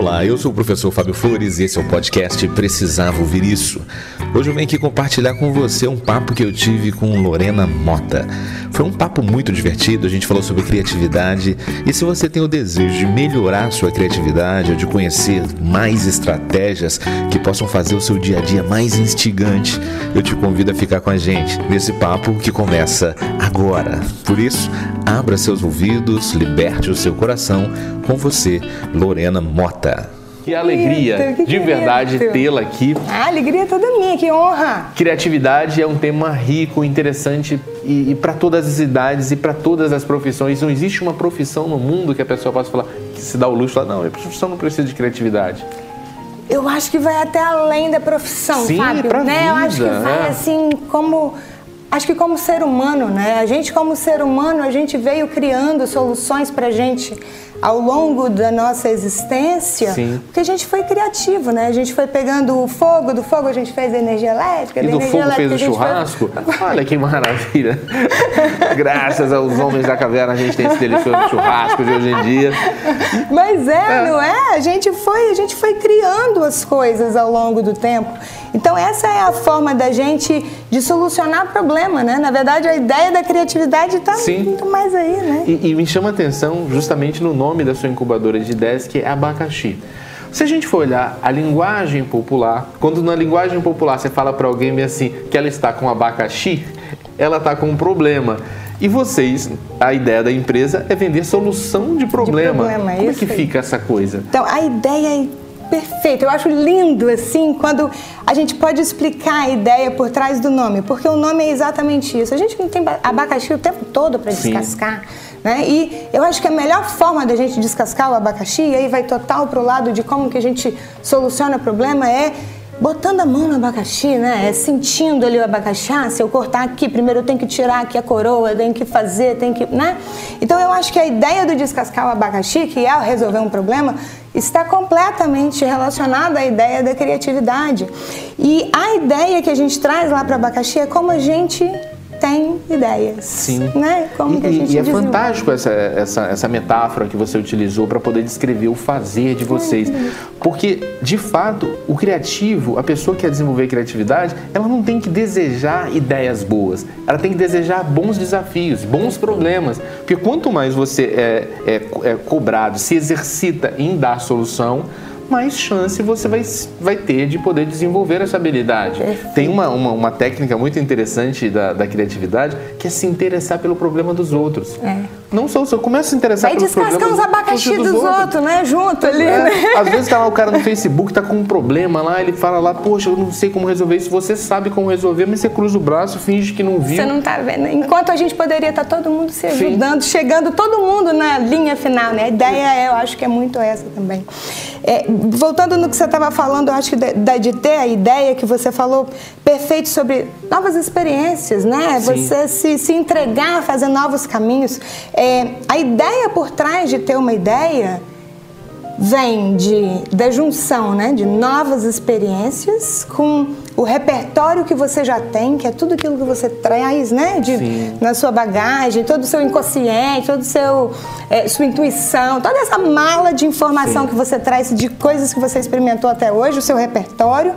Olá, eu sou o professor Fábio Flores e esse é o podcast Precisava Ouvir Isso. Hoje eu venho aqui compartilhar com você um papo que eu tive com Lorena Mota. Foi um papo muito divertido, a gente falou sobre criatividade e se você tem o desejo de melhorar sua criatividade ou de conhecer mais estratégias que possam fazer o seu dia a dia mais instigante, eu te convido a ficar com a gente nesse papo que começa agora. Por isso, abra seus ouvidos, liberte o seu coração com você, Lorena Mota. Que alegria, que de verdade, tê-la aqui. A alegria é toda minha, que honra. Criatividade é um tema rico, interessante e, e para todas as idades e para todas as profissões. Não existe uma profissão no mundo que a pessoa possa falar, que se dá o luxo falar, não, a profissão não precisa de criatividade. Eu acho que vai até além da profissão, Sim, Fábio. Pra né? vida, Eu acho que vai é. assim como acho que como ser humano, né? A gente como ser humano, a gente veio criando soluções pra gente ao longo da nossa existência, Sim. porque a gente foi criativo, né? A gente foi pegando o fogo, do fogo a gente fez a energia elétrica, E do fogo fez o elétrica a gente churrasco? Foi... Olha que maravilha. Graças aos homens da caverna a gente tem esse delicioso churrasco de hoje em dia. Mas é, não é? A gente foi, a gente foi criando as coisas ao longo do tempo. Então essa é a forma da gente de solucionar problema, né? Na verdade, a ideia da criatividade está muito mais aí, né? E, e me chama atenção justamente no nome da sua incubadora de ideias, que é abacaxi. Se a gente for olhar a linguagem popular, quando na linguagem popular você fala para alguém assim que ela está com abacaxi, ela está com um problema. E vocês, a ideia da empresa é vender solução de problema. problema, Como é que fica essa coisa? Então, a ideia perfeita. Eu acho lindo, assim, quando a gente pode explicar a ideia por trás do nome, porque o nome é exatamente isso. A gente não tem abacaxi o tempo todo para descascar. Né? E eu acho que a melhor forma da gente descascar o abacaxi, e aí vai total pro lado de como que a gente soluciona o problema, é botando a mão no abacaxi, né? É sentindo ali o abacaxi. Ah, se eu cortar aqui, primeiro eu tenho que tirar aqui a coroa, eu tenho que fazer, tenho que. né? Então eu acho que a ideia do descascar o abacaxi, que é resolver um problema, está completamente relacionada à ideia da criatividade. E a ideia que a gente traz lá para o abacaxi é como a gente tem ideias. Sim. Né? Como e, que a gente e é desenvolve. fantástico essa, essa, essa metáfora que você utilizou para poder descrever o fazer de vocês. Porque, de fato, o criativo, a pessoa que quer desenvolver criatividade, ela não tem que desejar ideias boas. Ela tem que desejar bons desafios, bons problemas. Porque quanto mais você é, é, é cobrado, se exercita em dar solução, mais chance você vai, vai ter de poder desenvolver essa habilidade. Tem uma, uma, uma técnica muito interessante da, da criatividade que é se interessar pelo problema dos outros. É. Não só o seu, começa a se interessar Vai pelos descascar problemas uns abacaxi dos, dos outros, né? Junto ali, É, né? Às vezes tá lá o cara no Facebook, tá com um problema lá, ele fala lá, poxa, eu não sei como resolver isso. Você sabe como resolver, mas você cruza o braço, finge que não viu. Você não tá vendo. Enquanto a gente poderia estar todo mundo se Sim. ajudando, chegando todo mundo na linha final, né? A ideia é, eu acho que é muito essa também. É, voltando no que você estava falando, eu acho que da- de ter a ideia que você falou perfeito sobre novas experiências, né? Sim. Você se, se entregar a fazer novos caminhos. É, a ideia por trás de ter uma ideia vem de, da junção né, de novas experiências com o repertório que você já tem, que é tudo aquilo que você traz né, de, Sim. na sua bagagem, todo o seu inconsciente, toda seu eh, sua intuição, toda essa mala de informação Sim. que você traz de coisas que você experimentou até hoje, o seu repertório.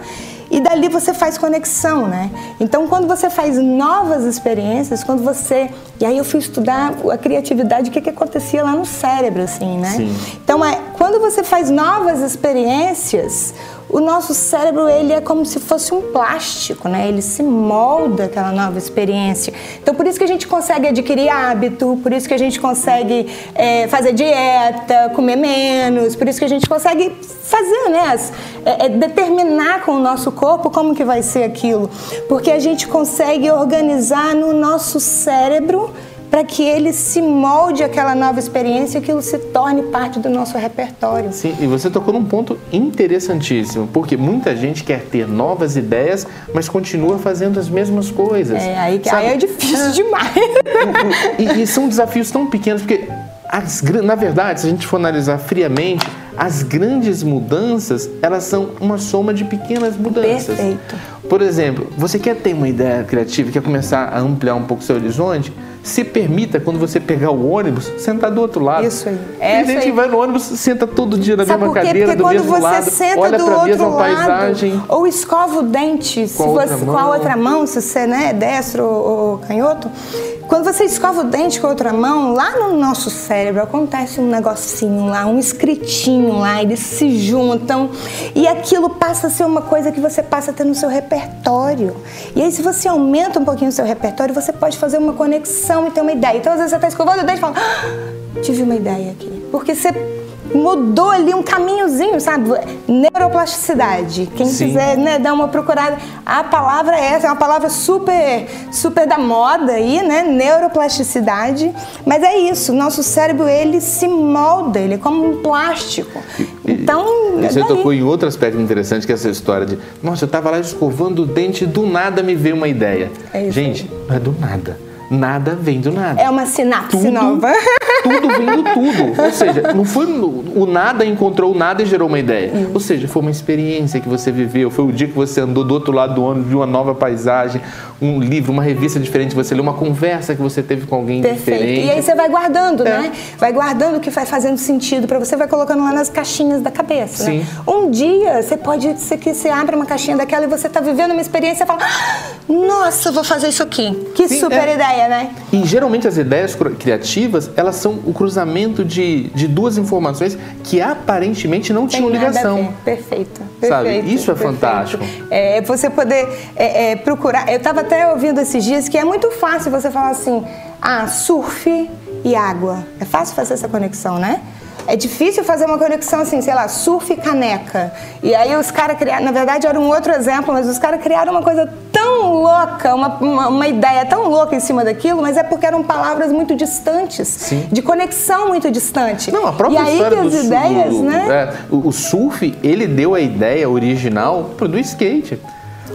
E dali você faz conexão, né? Então, quando você faz novas experiências, quando você. E aí eu fui estudar a criatividade, o que, que acontecia lá no cérebro, assim, né? Sim. Então, é, quando você faz novas experiências, o nosso cérebro ele é como se fosse um plástico, né? Ele se molda aquela nova experiência. Então, por isso que a gente consegue adquirir hábito, por isso que a gente consegue é, fazer dieta, comer menos, por isso que a gente consegue fazer, né? é, é, determinar com o nosso corpo como que vai ser aquilo, porque a gente consegue organizar no nosso cérebro para que ele se molde aquela nova experiência e aquilo se torne parte do nosso repertório. Sim, e você tocou num ponto interessantíssimo, porque muita gente quer ter novas ideias, mas continua fazendo as mesmas coisas. É, aí, que- sabe? aí é difícil demais. E, e são desafios tão pequenos, porque as, na verdade, se a gente for analisar friamente, as grandes mudanças, elas são uma soma de pequenas mudanças. Perfeito. Por exemplo, você quer ter uma ideia criativa, quer começar a ampliar um pouco seu horizonte? se permita, quando você pegar o ônibus, sentar do outro lado. Isso aí. Tem Essa gente aí. que vai no ônibus, senta todo dia na Sabe mesma por quê? cadeira, Porque do quando mesmo você lado, senta olha do a outro mesma lado, paisagem. ou escova o dente, se Com a outra você, com a mão. outra mão, se você né, é destro ou, ou canhoto, quando você escova o dente com a outra mão, lá no nosso cérebro acontece um negocinho lá, um escritinho lá, eles se juntam e aquilo passa a ser uma coisa que você passa a ter no seu repertório. E aí, se você aumenta um pouquinho o seu repertório, você pode fazer uma conexão e ter uma ideia. Então, às vezes, você está escovando o dente e fala, ah, tive uma ideia aqui. Porque você mudou ali um caminhozinho, sabe? Neuroplasticidade. Quem Sim. quiser né, dar uma procurada, a palavra é essa, é uma palavra super, super da moda aí, né? Neuroplasticidade. Mas é isso, nosso cérebro ele se molda, ele é como um plástico. Então, E é você daí. tocou em outro aspecto interessante, que é essa história de, nossa, eu estava lá escovando o dente e do nada me veio uma ideia. É isso Gente, não é do nada. Nada vem do nada. é uma sinapse tudo, nova. tudo vem do tudo. Ou seja, não foi o nada encontrou o nada e gerou uma ideia. Ou seja, foi uma experiência que você viveu, foi o dia que você andou do outro lado do ônibus, viu uma nova paisagem, um livro, uma revista diferente, você leu uma conversa que você teve com alguém Perfeito. diferente. E aí você vai guardando, É. né? Vai guardando o que vai fazendo sentido para você, vai colocando lá nas caixinhas da cabeça. Né? Sim. Um dia você pode ser que você abre uma caixinha daquela e você tá vivendo uma experiência e fala: "Ah, Nossa, eu vou fazer isso aqui. Que Sim, super é. ideia, né? E geralmente as ideias criativas, elas são o cruzamento de, de duas informações que aparentemente não Tem tinham ligação. ver. Perfeito. Sabe? perfeito, Isso é perfeito. fantástico. É, você poder é, é, procurar. Eu estava até ouvindo esses dias que é muito fácil você falar assim: ah, surf e água. É fácil fazer essa conexão, né? É difícil fazer uma conexão assim, sei lá, surf e caneca. E aí os caras criaram, na verdade era um outro exemplo, mas os caras criaram uma coisa tão louca, uma, uma, uma ideia tão louca em cima daquilo, mas é porque eram palavras muito distantes, Sim. de conexão muito distante. Não, a própria e aí história que do as su- ideias, do- né? é, o, o surf, ele deu a ideia original pro do skate.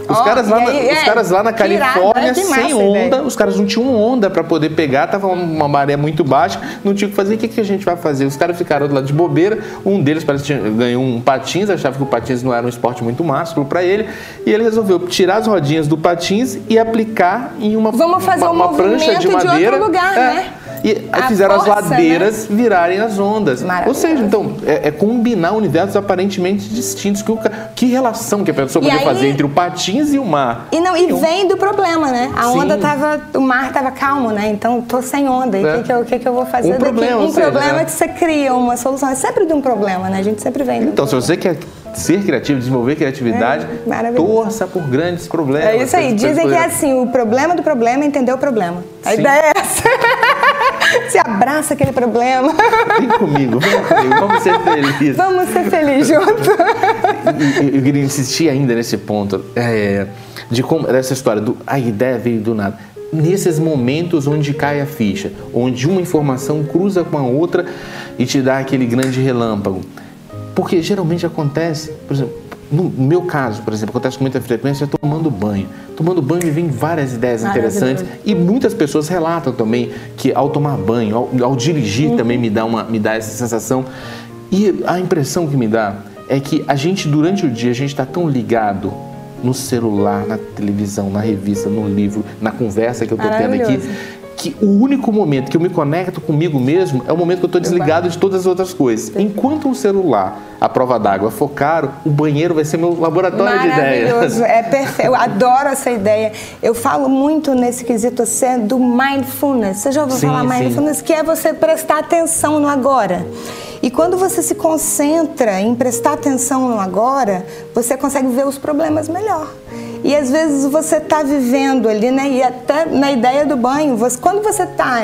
Os, Ó, caras, lá na, aí, os é, caras lá na Califórnia, né? Massa sem onda, ideia. os caras não tinham onda para poder pegar, tava uma maré muito baixa, não tinha o que fazer. O que, que a gente vai fazer? Os caras ficaram do lado de bobeira, um deles parece ganhou um patins, achava que o patins não era um esporte muito másculo para ele, e ele resolveu tirar as rodinhas do patins e aplicar em uma, Vamos fazer uma, um uma prancha de de outro madeira. lugar, É. né? E A fizeram as força, né? ladeiras virarem as ondas. Ou seja, então, é, é combinar universos aparentemente distintos. Que, o que relação que a pessoa podia fazer entre o patins e o mar? E não, e Nenhum. vem do problema, né? A Sim. onda tava, o mar tava calmo, né? Então tô sem onda. E o É. que, que, eu- que, que eu vou fazer Um daqui? problema, um seja, problema né? que você cria uma solução. É sempre de um problema, né? A gente sempre vem. do Então, se você quer ser criativo, desenvolver criatividade, É, torça por grandes problemas. É isso aí. Dizem que é assim, o problema do problema é entender o problema. A Sim. ideia é essa. Se abraça aquele problema. Vem comigo, vem comigo, vamos ser felizes. Vamos ser felizes juntos. Eu queria insistir ainda nesse ponto é, de como dessa história do a ideia veio do nada. Nesses momentos onde cai a ficha, onde uma informação cruza com a outra e te dá aquele grande relâmpago. Porque geralmente acontece, por exemplo, no meu caso, por exemplo, acontece com muita frequência tomando banho. Tomando banho me vem várias ideias interessantes e muitas pessoas relatam também que ao tomar banho, ao, ao dirigir também me dá, uma, me dá essa sensação. E a impressão que me dá é que a gente, durante o dia, a gente está tão ligado no celular, na televisão, na revista, no livro, na conversa que eu estou tendo aqui. Que o único momento que eu me conecto comigo mesmo é o momento que eu estou desligado de todas as outras coisas. Enquanto o celular, a prova d'água for caro, o banheiro vai ser meu laboratório de ideias. Maravilhoso, é perfeito. Eu adoro essa ideia. Eu falo muito nesse quesito assim, do mindfulness. Você já ouviu Sim, falar sim. mindfulness? Que é você prestar atenção no agora. E quando você se concentra em prestar atenção no agora, você consegue ver os problemas melhor. E às vezes você está vivendo ali, né? E até na ideia do banho, você- quando você está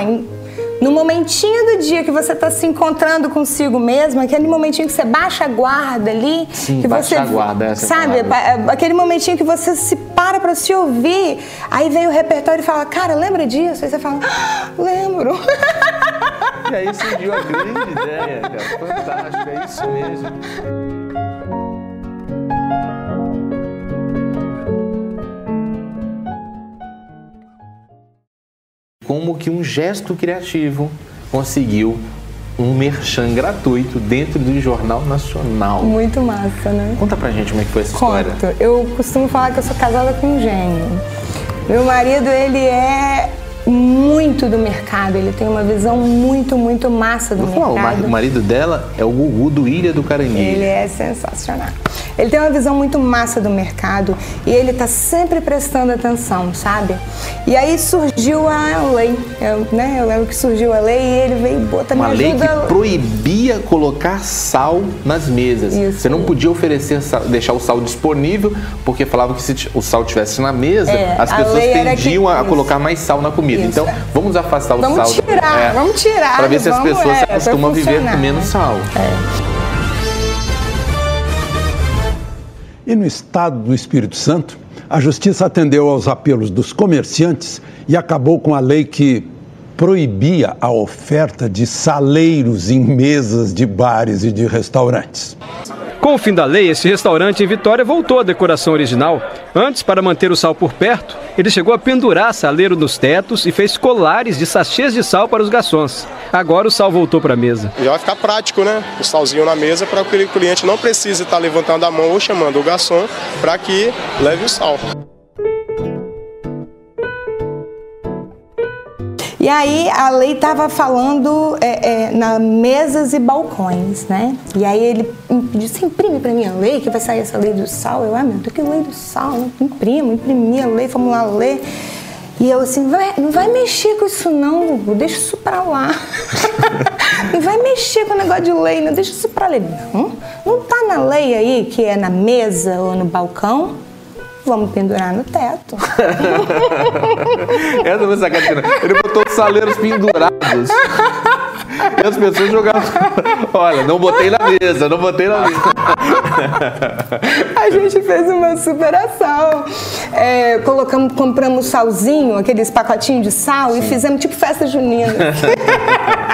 no momentinho do dia que você está se encontrando consigo mesmo, aquele momentinho que você baixa a guarda ali, Sim, que baixar você a guarda, essa é sabe, palavra. pa- aquele momentinho que você se para para se ouvir, aí vem o repertório e fala, cara, lembra disso? Aí você fala, ah, lembro. E aí surgiu a grande ideia, cara. Fantástico, é isso mesmo. Como que um gesto criativo conseguiu um merchan gratuito dentro do Jornal Nacional. Muito massa, né? Conta pra gente como é que foi essa história. Conto. Eu costumo falar que eu sou casada com um gênio. Meu marido, ele é muito do mercado, ele tem uma visão muito, muito massa do mercado. o marido dela é o Gugu do Ilha do Caranguejo. Ele é sensacional. Ele tem uma visão muito massa do mercado e ele está sempre prestando atenção, sabe? E aí surgiu a lei, eu, né? Eu lembro que surgiu a lei e ele veio botar Uma me lei ajuda. que proibia colocar sal nas mesas. Isso. Você não podia oferecer sal- deixar o sal disponível, porque falava que se o sal tivesse na mesa, É, as pessoas era que- tendiam a colocar mais sal na comida. Isso, Então, é. vamos afastar o Vamos sal. tirar, vamos tirar, Para ver se as vamos, pessoas é, se acostumam a viver com menos né? sal. E no estado do Espírito Santo, a justiça atendeu aos apelos dos comerciantes e acabou com a lei que proibia a oferta de saleiros em mesas de bares e de restaurantes. Com o fim da lei, esse restaurante em Vitória voltou à decoração original. Antes, para manter o sal por perto, ele chegou a pendurar saleiro nos tetos e fez colares de sachês de sal para os garçons. Agora o sal voltou para a mesa. Já vai ficar prático, né? O salzinho na mesa para que o cliente não precise estar levantando a mão ou chamando o garçom para que leve o sal. E aí a lei estava falando é, é, na mesas e balcões, né? E aí ele disse, imprime para mim a lei, que vai sair essa lei do sal. Eu, ah, meu Deus, que lei do sal? Imprimo, imprimi a lei, vamos lá ler. E eu assim, vai, não vai mexer com isso não, Gugu, deixa isso pra lá. não vai mexer com o negócio de lei, não, deixa isso pra lá. Não, não tá na lei aí que é na mesa ou no balcão? Vamos pendurar no teto. Essa foi sacanagem. Ele botou os saleiros pendurados. E as pessoas jogavam. Olha, não botei na mesa, não botei na mesa. A gente fez uma superação. É, colocamos, compramos salzinho, aqueles pacotinhos de sal, e fizemos tipo festa junina.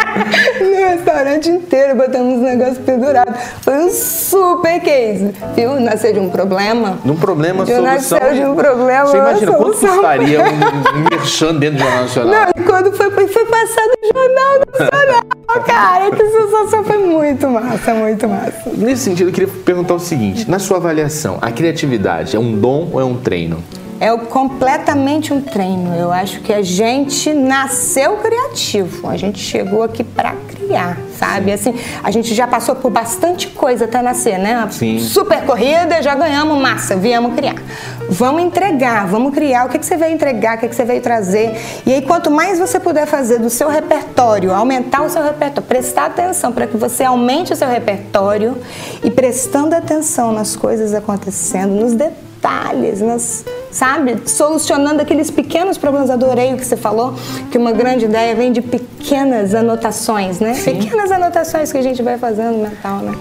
no restaurante inteiro, botamos um negócio pendurado. Foi um super case. Viu? Nasceu de um problema. Num problema, De solução. nasceu de um problema. Você imagina quanto custaria um, um merchan dentro do Jornal Nacional? Não, e quando foi, foi passado no Jornal Nacional, cara, que sensação foi muito massa, muito massa. Nesse sentido, eu queria perguntar o seguinte: na sua avaliação, a criatividade é um dom ou é um treino? É completamente um treino. Eu acho que a gente nasceu criativo. A gente chegou aqui para criar, sabe? Assim, a gente já passou por bastante coisa até nascer, né? Sim. Super corrida, já ganhamos massa, viemos criar. Vamos entregar, vamos criar. O que, que você veio entregar, o que, que você veio trazer. E aí, quanto mais você puder fazer do seu repertório, aumentar o seu repertório, prestar atenção para que você aumente o seu repertório e prestando atenção nas coisas acontecendo, nos detalhes, nas, sabe? Solucionando aqueles pequenos problemas. Adorei o que você falou, que uma grande ideia vem de pequenas anotações, né? Pequenas anotações que a gente vai fazendo mental, né?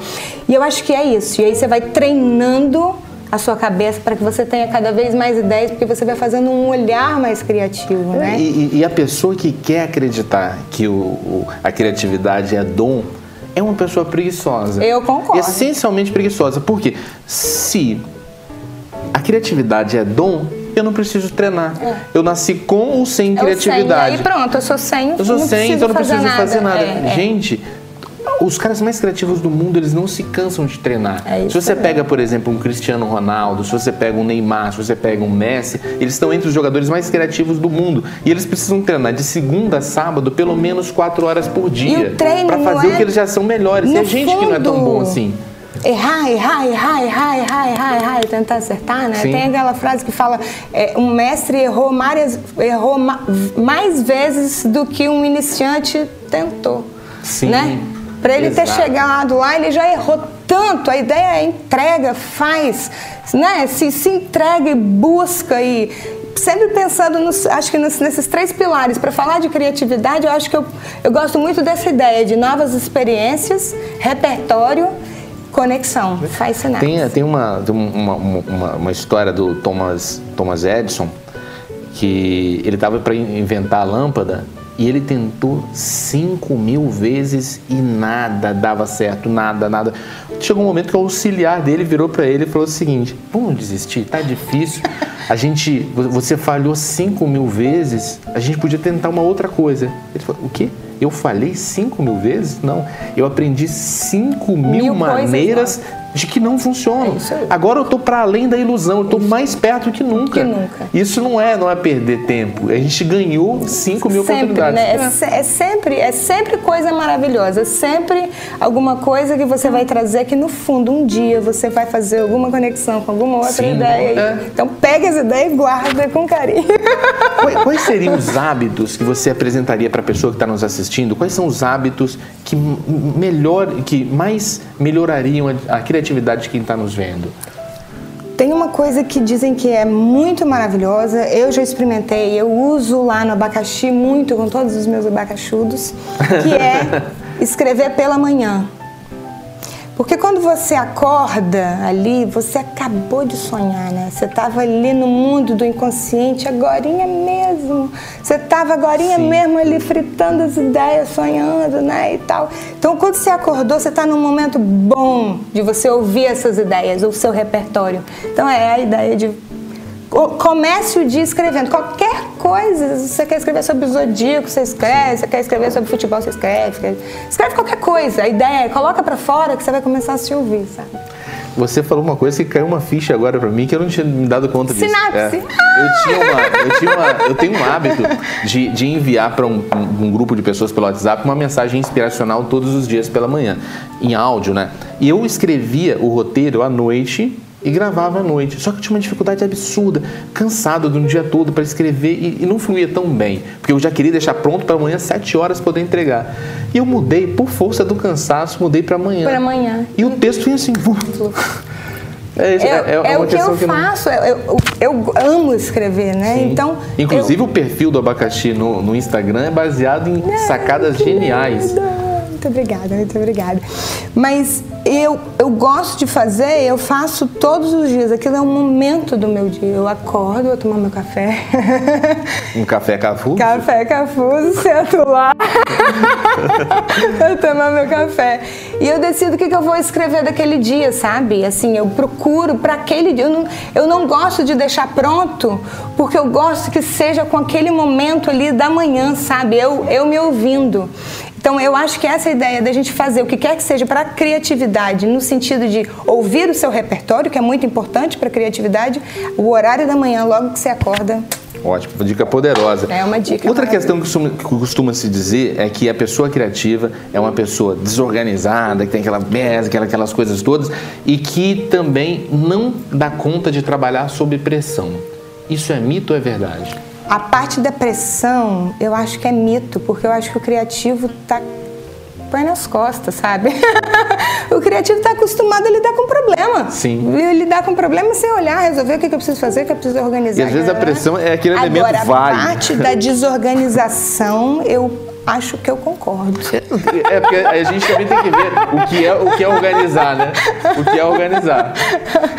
E eu acho que é isso. E aí você vai treinando a sua cabeça para que você tenha cada vez mais ideias, porque você vai fazendo um olhar mais criativo, né? E, e- e a pessoa que quer acreditar que o, o- a criatividade é dom é uma pessoa preguiçosa. Eu concordo. Essencialmente preguiçosa. Porque se a criatividade é dom, eu não preciso treinar. Eu nasci com ou sem É criatividade. 100, aí pronto, eu sou 100, Eu sou não 100, preciso então eu não preciso fazer nada. É, é. Gente, os caras mais criativos do mundo, eles não se cansam de treinar. É se você pega, por exemplo, um Cristiano Ronaldo, se você pega um Neymar, se você pega um Messi, eles estão entre os jogadores mais criativos do mundo. E eles precisam treinar de segunda a sábado pelo menos quatro horas por dia. não fazer é- o que eles já são melhores. E No a gente que não é tão fundo, bom assim. Errar, errar, errar, errar, errar, errar, errar e tentar acertar, né? Sim. Tem aquela frase que fala: é, um mestre errou, várias, errou ma- mais vezes do que um iniciante tentou. Sim, Né? Para ele ter exato. chegado lá, ele já errou tanto. A ideia é entrega, faz, né? Se, se entrega e busca e sempre pensando nos, acho que nos- nesses três pilares. Para falar de criatividade, eu acho que eu, eu gosto muito dessa ideia de novas experiências, repertório, conexão. Faz sinais. Tem, tem uma, uma, uma, uma história do Thomas, Thomas Edison que ele estava para inventar a lâmpada e ele tentou 5 mil vezes e nada dava certo, nada, nada. Chegou um momento que o auxiliar dele virou para ele e falou o seguinte: Vamos desistir, tá difícil. A gente, você falhou 5 mil vezes, a gente podia tentar uma outra coisa. Ele falou: O quê? Eu falhei 5 mil vezes? Não. Eu aprendi 5 mil, Mil coisas maneiras de que não funcionam. É. Agora eu tô para além da ilusão, eu tô mais perto que nunca. Que nunca. Isso não é, não é perder tempo. A gente ganhou 5 mil sempre, oportunidades. né? É, é sempre, é sempre coisa maravilhosa, é sempre alguma coisa que você vai trazer que no fundo um dia você vai fazer alguma conexão com alguma outra Sim, ideia. é. Então pega essa ideia e guarda com carinho. Quais, quais seriam os hábitos que você apresentaria para a pessoa que está nos assistindo? Quais são os hábitos que melhor, que mais melhorariam a, a criatividade de quem está nos vendo? Tem uma coisa que dizem que é muito maravilhosa, eu já experimentei, eu uso lá no abacaxi muito com todos os meus abacaxudos, que é escrever pela manhã. Porque quando você acorda ali, você acabou de sonhar, né? Você estava ali no mundo do inconsciente, agorinha mesmo. Você estava agorinha Sim. mesmo ali fritando as ideias, sonhando, né? E tal. Então, quando você acordou, você está num momento bom de você ouvir essas ideias, o seu repertório. Então, é a ideia de Comece o dia escrevendo qualquer coisa. Se você quer escrever sobre o zodíaco, você escreve. Se você quer escrever sobre futebol, você escreve. Escreve, qualquer coisa. A ideia é coloca pra fora que você vai começar a se ouvir, sabe? Você falou uma coisa que caiu uma ficha agora para mim que eu não tinha me dado conta disso. Sinapse. É. Eu, tinha uma, eu, tinha uma, eu tenho um hábito de, de enviar para um, um- um grupo de pessoas pelo WhatsApp uma mensagem inspiracional todos os dias pela manhã, em áudio, né? E eu escrevia o roteiro à noite e gravava à noite. Só que eu tinha uma dificuldade absurda, cansado de um dia todo para escrever e, e não fluía tão bem, porque eu já queria deixar pronto para amanhã, sete horas, poder entregar. E eu mudei, por força do cansaço, mudei para amanhã. Pra amanhã. E o texto vinha assim. É, É, é- é é o que eu não- faço. Eu, eu, eu amo escrever, né? Sim. Então. Inclusive eu... o perfil do abacaxi no, no Instagram é baseado em sacadas geniais. Muito obrigada, muito obrigada. Mas eu, eu gosto de fazer, eu faço todos os dias. Aquilo é um momento do meu dia. Eu acordo, eu tomo meu café. Um café cafu. café cafuso, sento lá. eu tomo meu café. E eu decido o que, que eu vou escrever daquele dia, sabe? Assim, eu procuro para aquele dia. Eu não, eu não gosto de deixar pronto, porque eu gosto que seja com aquele momento ali da manhã, sabe? Eu, eu me ouvindo. Então, eu acho que essa é ideia da gente fazer o que quer que seja para a criatividade, no sentido de ouvir o seu repertório, que é muito importante para a criatividade, o horário da manhã, logo que você acorda. Ótimo, uma dica poderosa. É uma dica Outra questão que costuma, que costuma se dizer é que a pessoa criativa é uma pessoa desorganizada, que tem aquela mesa, aquela- aquelas coisas todas, e que também não dá conta de trabalhar sob pressão. Isso é mito ou é verdade? A parte da pressão, eu acho que é mito, porque eu acho que o criativo tá põe nas costas, sabe? o criativo está acostumado a lidar com problema. Sim. E Lidar com problema sem olhar, resolver o que que eu preciso fazer, o que eu preciso organizar. E às vezes a pressão é aquele elemento Agora, vale. a parte da desorganização, eu acho que eu concordo. É porque a gente também tem que ver o que é, o que é organizar, né? O que é organizar.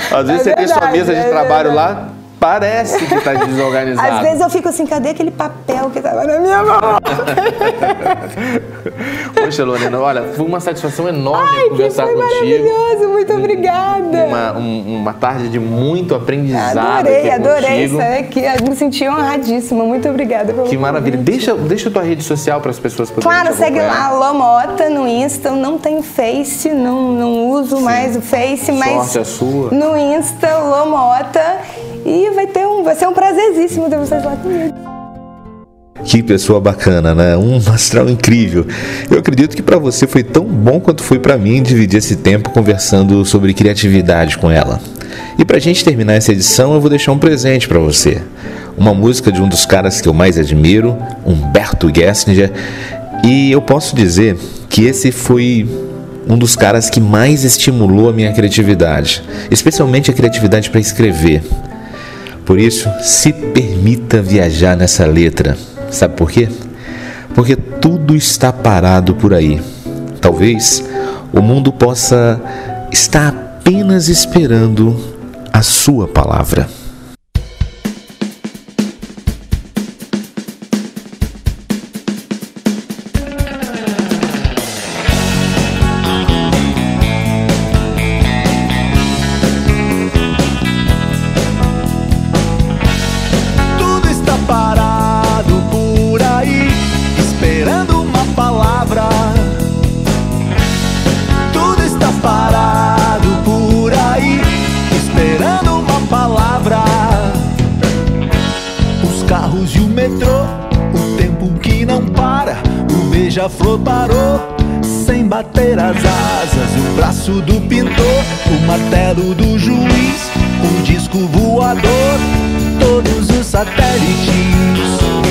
Às vezes É você tem sua mesa de é trabalho verdade. lá, parece que está desorganizado. Às vezes eu fico assim, cadê aquele papel que estava na minha mão? Poxa, Lorena, olha, foi uma satisfação enorme Ai, que conversar foi contigo. maravilhoso, muito obrigada. Uma, um- uma tarde de muito aprendizado Adorei, adorei estar aqui. Eu me senti honradíssima. Muito obrigada pelo Que maravilha. convite. Deixa, deixa a tua rede social para as pessoas poderem Claro, segue lá, Lomota no Insta. Eu não tenho Face, não, não uso mais o Face, mas Sorte a sua. no Insta, Lomota. E vai, ter um, vai ser um prazerzíssimo ter vocês lá comigo. Que pessoa bacana, né? Um astral incrível. Eu acredito que para você foi tão bom quanto foi para mim dividir esse tempo conversando sobre criatividade com ela. E pra gente terminar essa edição, eu vou deixar um presente para você. Uma música de um dos caras que eu mais admiro, Humberto Gessinger, e eu posso dizer que esse foi um dos caras que mais estimulou a minha criatividade, especialmente a criatividade para escrever. Por isso, se permita viajar nessa letra. Sabe por quê? Porque tudo está parado por aí. Talvez o mundo possa estar apenas esperando a sua palavra. Beija-flor parou sem bater as asas. O braço do pintor, o martelo do juiz, o disco voador, todos os satélites.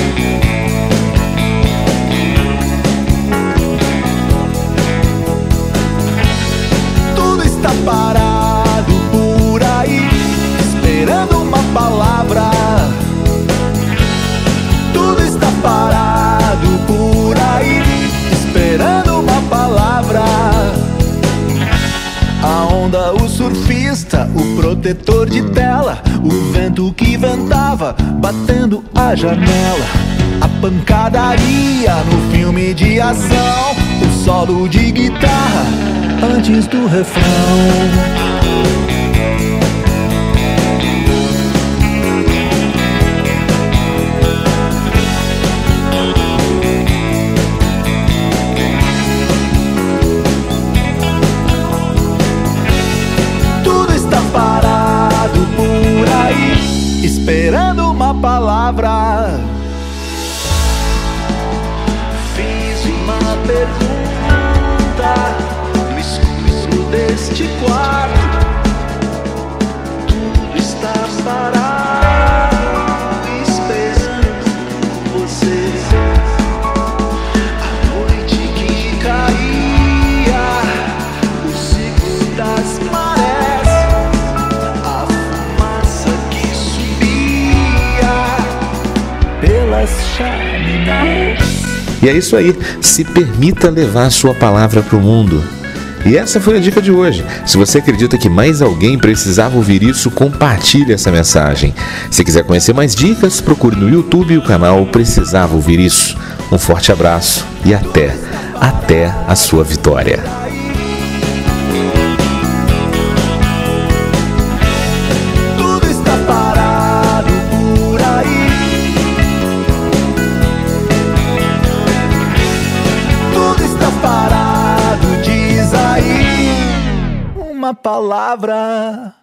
Protetor de tela, o vento que ventava, batendo a janela. A pancadaria no filme de ação, o solo de guitarra antes do refrão. Palavra. Fiz uma pergunta no escuro deste quarto. E é isso aí. Se permita levar sua palavra para o mundo. E essa foi a dica de hoje. Se você acredita que mais alguém precisava ouvir isso, compartilhe essa mensagem. Se quiser conhecer mais dicas, procure no YouTube o canal Precisava Ouvir Isso. Um forte abraço e até, até a sua vitória. Palavra.